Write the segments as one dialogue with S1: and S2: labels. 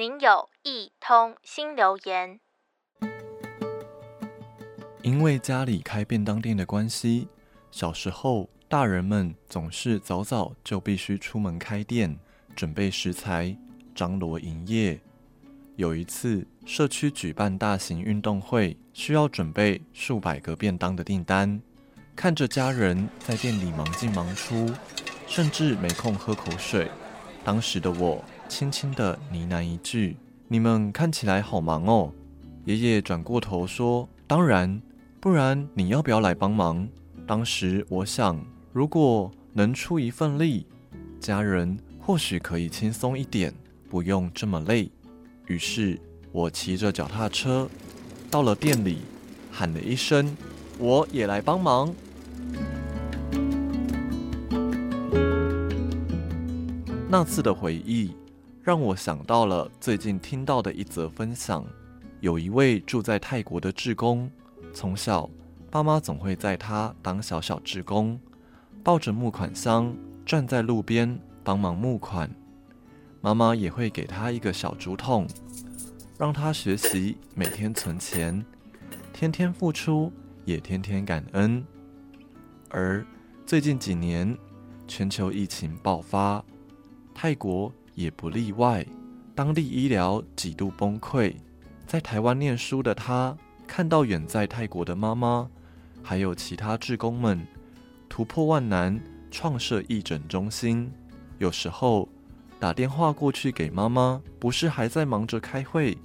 S1: 您有一通新留言。
S2: 因为家里开便当店的关系，小时候大人们总是早早就必须出门开店，准备食材，张罗营业。有一次，社区举办大型运动会，需要准备数百个便当的订单。看着家人在店里忙进忙出，甚至没空喝口水。当时的我轻轻地呢喃一句：“你们看起来好忙哦。”爷爷转过头说：“当然，不然你要不要来帮忙？”当时我想，如果能出一份力，家人或许可以轻松一点，不用这么累。于是，我骑着脚踏车到了店里，喊了一声：“我也来帮忙。”那次的回忆，让我想到了最近听到的一则分享。有一位住在泰国的志工，从小爸妈总会在他当小小志工，抱着募款箱站在路边帮忙募款。妈妈也会给他一个小竹筒，让他学习每天存钱，天天付出，也天天感恩。而最近几年，全球疫情爆发。泰国也不例外，当地医疗几度崩溃。在台湾念书的他，看到远在泰国的妈妈，还有其他志工们突破万难，创设义诊中心。有时候打电话过去给妈妈，不是还在忙着开会，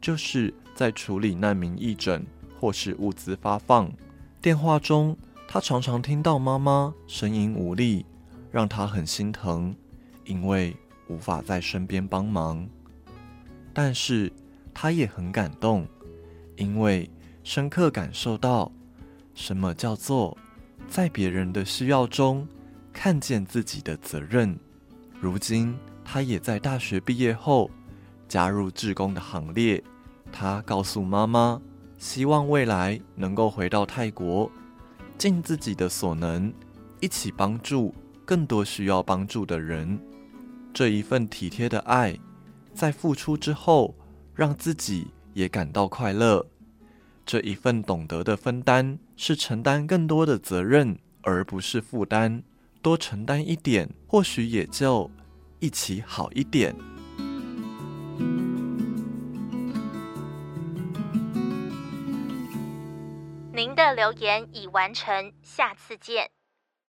S2: 就是在处理难民义诊或是物资发放。电话中，他常常听到妈妈声音无力，让他很心疼。因为无法在身边帮忙，但是他也很感动，因为深刻感受到什么叫做在别人的需要中看见自己的责任。如今，他也在大学毕业后加入志工的行列。他告诉妈妈，希望未来能够回到泰国，尽自己的所能，一起帮助更多需要帮助的人。这一份体贴的爱，在付出之后，让自己也感到快乐。这一份懂得的分担，是承担更多的责任，而不是负担。多承担一点，或许也就一起好一点。
S1: 您的留言已完成，下次见。